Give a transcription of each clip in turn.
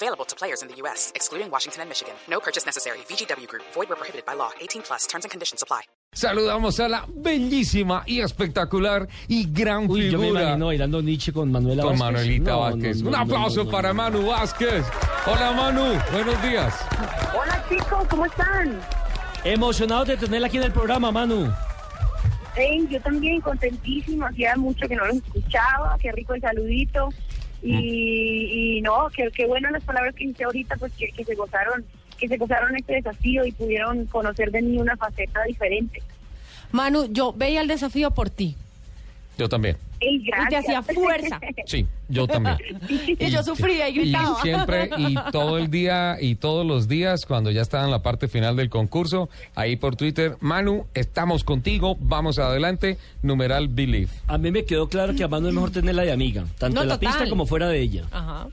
Available to players in the U.S., excluding Washington and Michigan. No purchase necessary. VGW Group. Void where prohibited by law. 18 plus. Terms and conditions apply. Saludamos a la bellísima y espectacular y gran Uy, yo me figura imagino bailando Nietzsche con Manuela con Vázquez. Manuelita No, Vázquez. no, no, Un aplauso no, no, para. Manu Vázquez. Hola Manu, buenos días. Hola chicos, ¿cómo están? Emocionados de tenerla aquí en el programa, Manu. Hey, yo también contentísima, hacía mucho que no los escuchaba, qué rico el saludito. Y, y no, qué, qué bueno las palabras que hice ahorita, pues que, que se gozaron, que se gozaron este desafío y pudieron conocer de mí una faceta diferente. Manu, yo veía el desafío por ti. Yo también. Ey, Y te hacía fuerza. Sí, yo también. Y yo sufría y Y gritaba. siempre y todo el día y todos los días cuando ya estaba en la parte final del concurso, ahí por Twitter, Manu, estamos contigo, vamos adelante, numeral believe. A mí me quedó claro que a Manu es mejor tenerla de amiga, tanto No, en la total. pista como fuera de ella. Ajá.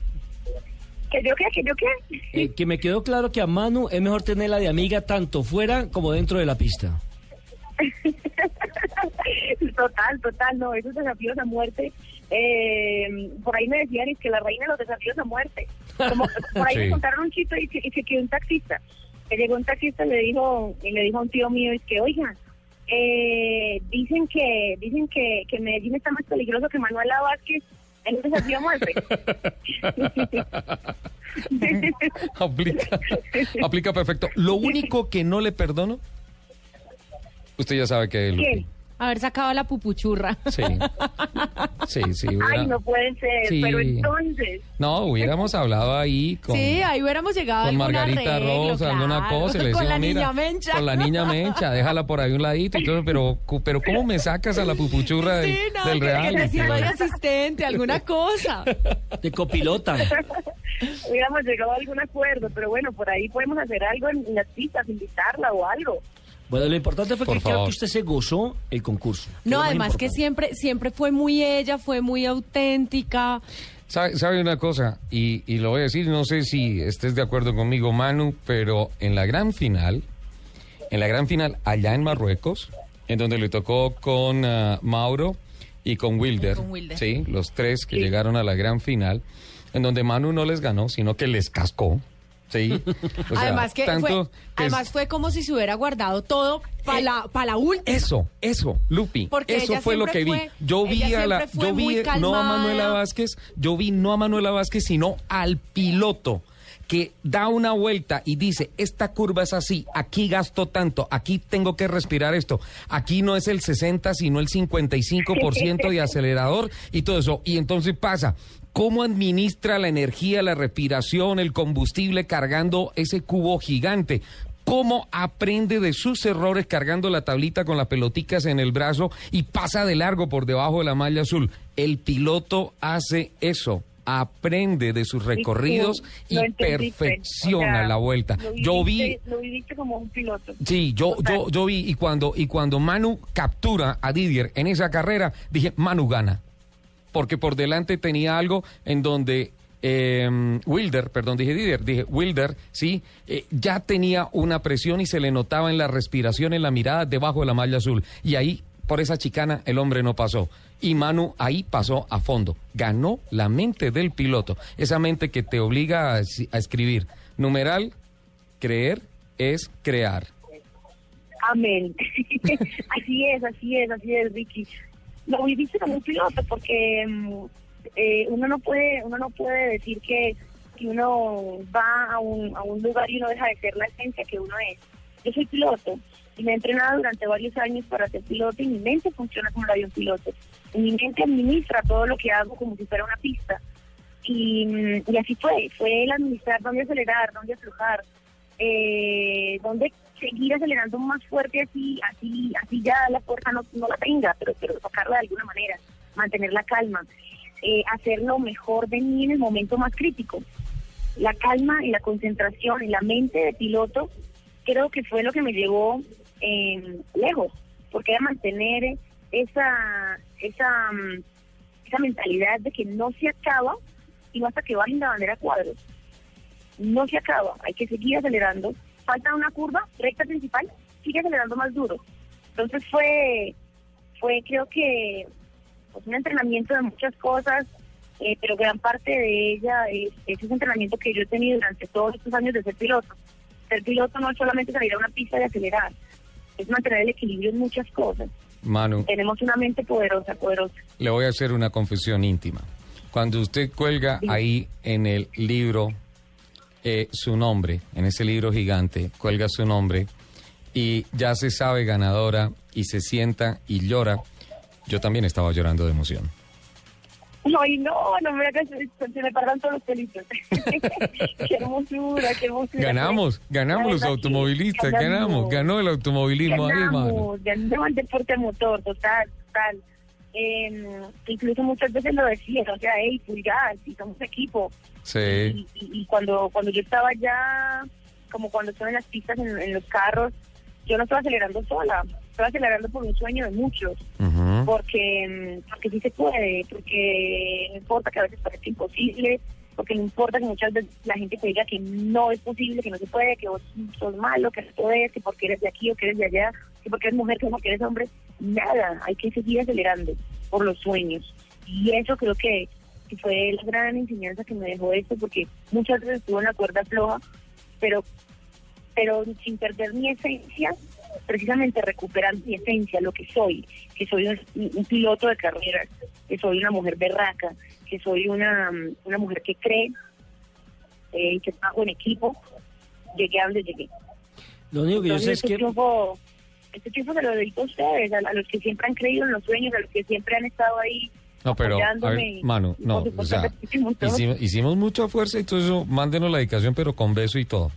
¿Que yo qué? ¿Que yo qué? Eh, que me quedó claro que a Manu es mejor tenerla de amiga tanto fuera como dentro de la pista. Total, total, no, esos desafíos a muerte. Eh, por ahí me decían es que la reina de los desafíos a muerte. Como, por ahí Sí. me contaron un chiste y que quedó un taxista. Que llegó un taxista y le dijo, y le dijo a un tío mío, es que, oiga, eh, dicen que dicen que, que Medellín está más peligroso que Manuela Vázquez en un desafío a muerte. aplica, aplica perfecto. Lo único que no le perdono, usted ya sabe que. ¿Quién? Haber sacado la pupuchurra. Sí. Sí, sí. hubiera- Ay, no puede ser, Sí. pero entonces... No, hubiéramos hablado ahí con, Sí, ahí hubiéramos llegado con Margarita arreglo, Rosa, alguna claro. cosa. y le Con decimos, la "Mira, niña Mencha. Con la niña Mencha, déjala por ahí un ladito. Y todo, pero, pero ¿cómo me sacas a la pupuchurra del, Sí, no, del que, que sirva de asistente, alguna cosa. De copilota. hubiéramos llegado a algún acuerdo, pero bueno, por ahí podemos hacer algo en, en las pistas, invitarla o algo. Bueno, lo importante fue Por que creo que usted se gozó el concurso. No, además que siempre, siempre fue muy ella, fue muy auténtica. ¿Sabe, sabe una cosa? Y, y lo voy a decir, no sé si estés de acuerdo conmigo, Manu, pero en la gran final, en la gran final allá en Marruecos, en donde le tocó con ah, Mauro y con Wilder, con Wilder. sí, los tres que llegaron a la gran final, en donde Manu no les ganó, sino que les cascó. Sí. O sea, además que tanto fue, que es- además fue como si se hubiera guardado todo para la, pa' la última. Eso, eso, Lupi. Porque eso fue lo que vi. fue- yo vi a la, yo vi no a. Manuela Vázquez, yo vi no a Manuela Vázquez, sino al piloto que da una vuelta y dice, esta curva es así, aquí gasto tanto, aquí tengo que respirar esto, aquí no es el 60, sino el 55% de acelerador y todo eso. Y entonces pasa, ¿cómo administra la energía, la respiración, el combustible cargando ese cubo gigante? cómo aprende de sus errores cargando la tablita con las peloticas en el brazo y pasa de largo por debajo de la malla azul. El piloto hace eso. Aprende de sus recorridos y perfecciona O sea, la vuelta. lo Yo vi, Lo viviste como un piloto. sí, yo, Total. yo, yo vi y cuando y cuando Manu captura a Didier en esa carrera, dije Manu gana, porque por delante tenía algo en donde eh, Wilder, perdón, dije Didier, dije Wilder, sí, eh, ya tenía una presión y se le notaba en la respiración, en la mirada debajo de la malla azul. Y ahí, por esa chicana, el hombre no pasó. Y Manu ahí pasó a fondo. Ganó la mente del piloto. Esa mente que te obliga a, a escribir. Numeral, creer es crear. Amén. así es, así es, así es, Vicky. Lo viviste como un piloto porque mm, eh, uno no puede uno no puede decir que, que uno va a un, a un lugar y uno deja de ser la esencia que uno es. Yo soy piloto y me he entrenado durante varios años para ser piloto y mi mente funciona como la de piloto. Y mi mente administra todo lo que hago como si fuera una pista. Y, mm, y así fue, fue el administrar dónde acelerar, dónde aflojar, eh, dónde seguir acelerando más fuerte así, así, así ya la fuerza no, no la tenga, pero, pero sacarla de alguna manera, mantener la calma, eh, hacer lo mejor de mí en el momento más crítico. La calma y la concentración y la mente de piloto creo que fue lo que me llevó eh, lejos, porque que mantener esa, esa, mm, esa mentalidad de que no se acaba y hasta que bajen la bandera cuadros. No se acaba, hay que seguir acelerando. Falta una curva, recta principal, sigue acelerando más duro. Entonces fue, fue creo que pues, un entrenamiento de muchas cosas, eh, pero gran parte de ella es, es ese entrenamiento que yo he tenido durante todos estos años de ser piloto. Ser piloto no es solamente salir a una pista y acelerar, es mantener el equilibrio en muchas cosas. Manu, Tenemos una mente poderosa, poderosa. le voy a hacer una confesión íntima. Cuando usted cuelga ahí en el libro eh, su nombre, en ese libro gigante, cuelga su nombre y ya se sabe ganadora y se sienta y llora, yo también estaba llorando de emoción. Ay, no, no me hagas se me paran todos los pelitos. qué hermosura, qué hermosura. Ganamos, ganamos los automovilistas, ganamos, ganó el automovilismo ahí, ganamos, ganó el deporte motor, total, total. Eh, incluso muchas veces lo decían, o sea, hey, pulgar, si somos equipo. Sí, Y, y- y cuando cuando yo estaba ya, como cuando estoy en las pistas, en, en los carros, yo no estaba acelerando sola, estaba acelerando por un sueño de muchos porque, mm, porque sí se puede, porque no importa que a veces parezca imposible, porque no importa que muchas veces la gente te diga que no es posible, que no se puede, que vos sos malo, que no puedes, que porque eres de aquí o que eres de allá, que porque eres mujer, que porque eres hombre, nada, hay que seguir acelerando por los sueños. Y eso creo que, que fue la gran enseñanza que me dejó esto, porque muchas veces estuve en la cuerda floja, pero pero sin perder mi esencia, precisamente recuperando mi esencia, lo que soy, que soy un, un piloto de carreras, que soy una mujer berraca, que soy una, una mujer que cree eh, y que trabajo en equipo, llegué a donde llegué. Lo único que yo sé es que... triunfo, este triunfo se lo dedico a ustedes, a, a los que siempre han creído en los sueños, a los que siempre han estado ahí No, pero, a ver, Manu, no, o sea, hicimos, hicimos mucha fuerza y todo eso, mándenos la dedicación, pero con beso y todo.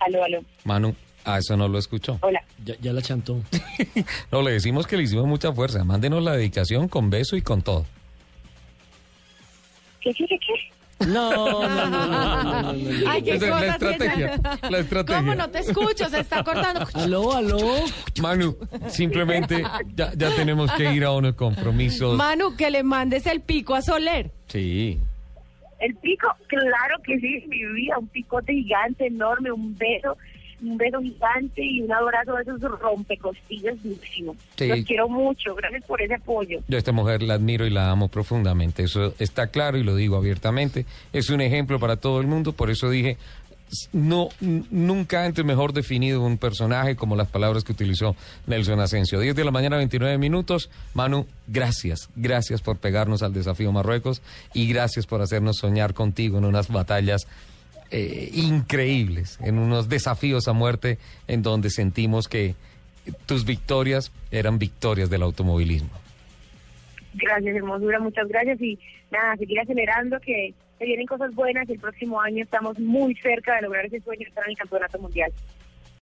Aló, aló, Manu, a eso no lo escuchó. hola. Ya, ya la chantó. No, le decimos que le hicimos mucha fuerza, mándenos la dedicación con beso y con todo. ¿Qué, qué, qué, qué? No, no, no, no, no, no, no, no. Ay, qué la estrategia, esa- la estrategia. ¿Cómo no te escucho? Se está cortando. Aló, aló. Manu, simplemente ya, ya tenemos que ir a unos compromisos. Manu, que le mandes el pico a Soler. Sí. El pico, claro que sí, mi vida, un picote gigante, enorme, un beso, un beso gigante y un abrazo de esos rompecostillas durísimo. Sí. Los quiero mucho, gracias por ese apoyo. Yo a esta mujer la admiro y la amo profundamente. Eso está claro y lo digo abiertamente. Es un ejemplo para todo el mundo. Por eso dije, no, nunca antes mejor definido un personaje como las palabras que utilizó Nelson Asensio. 10 de la mañana, 29 minutos. Manu, gracias. Gracias por pegarnos al desafío Marruecos y gracias por hacernos soñar contigo en unas batallas eh, increíbles, en unos desafíos a muerte en donde sentimos que tus victorias eran victorias del automovilismo. Gracias, hermosura, muchas gracias y nada, seguir acelerando que se vienen cosas buenas y el próximo año estamos muy cerca de lograr ese sueño de estar en el campeonato mundial.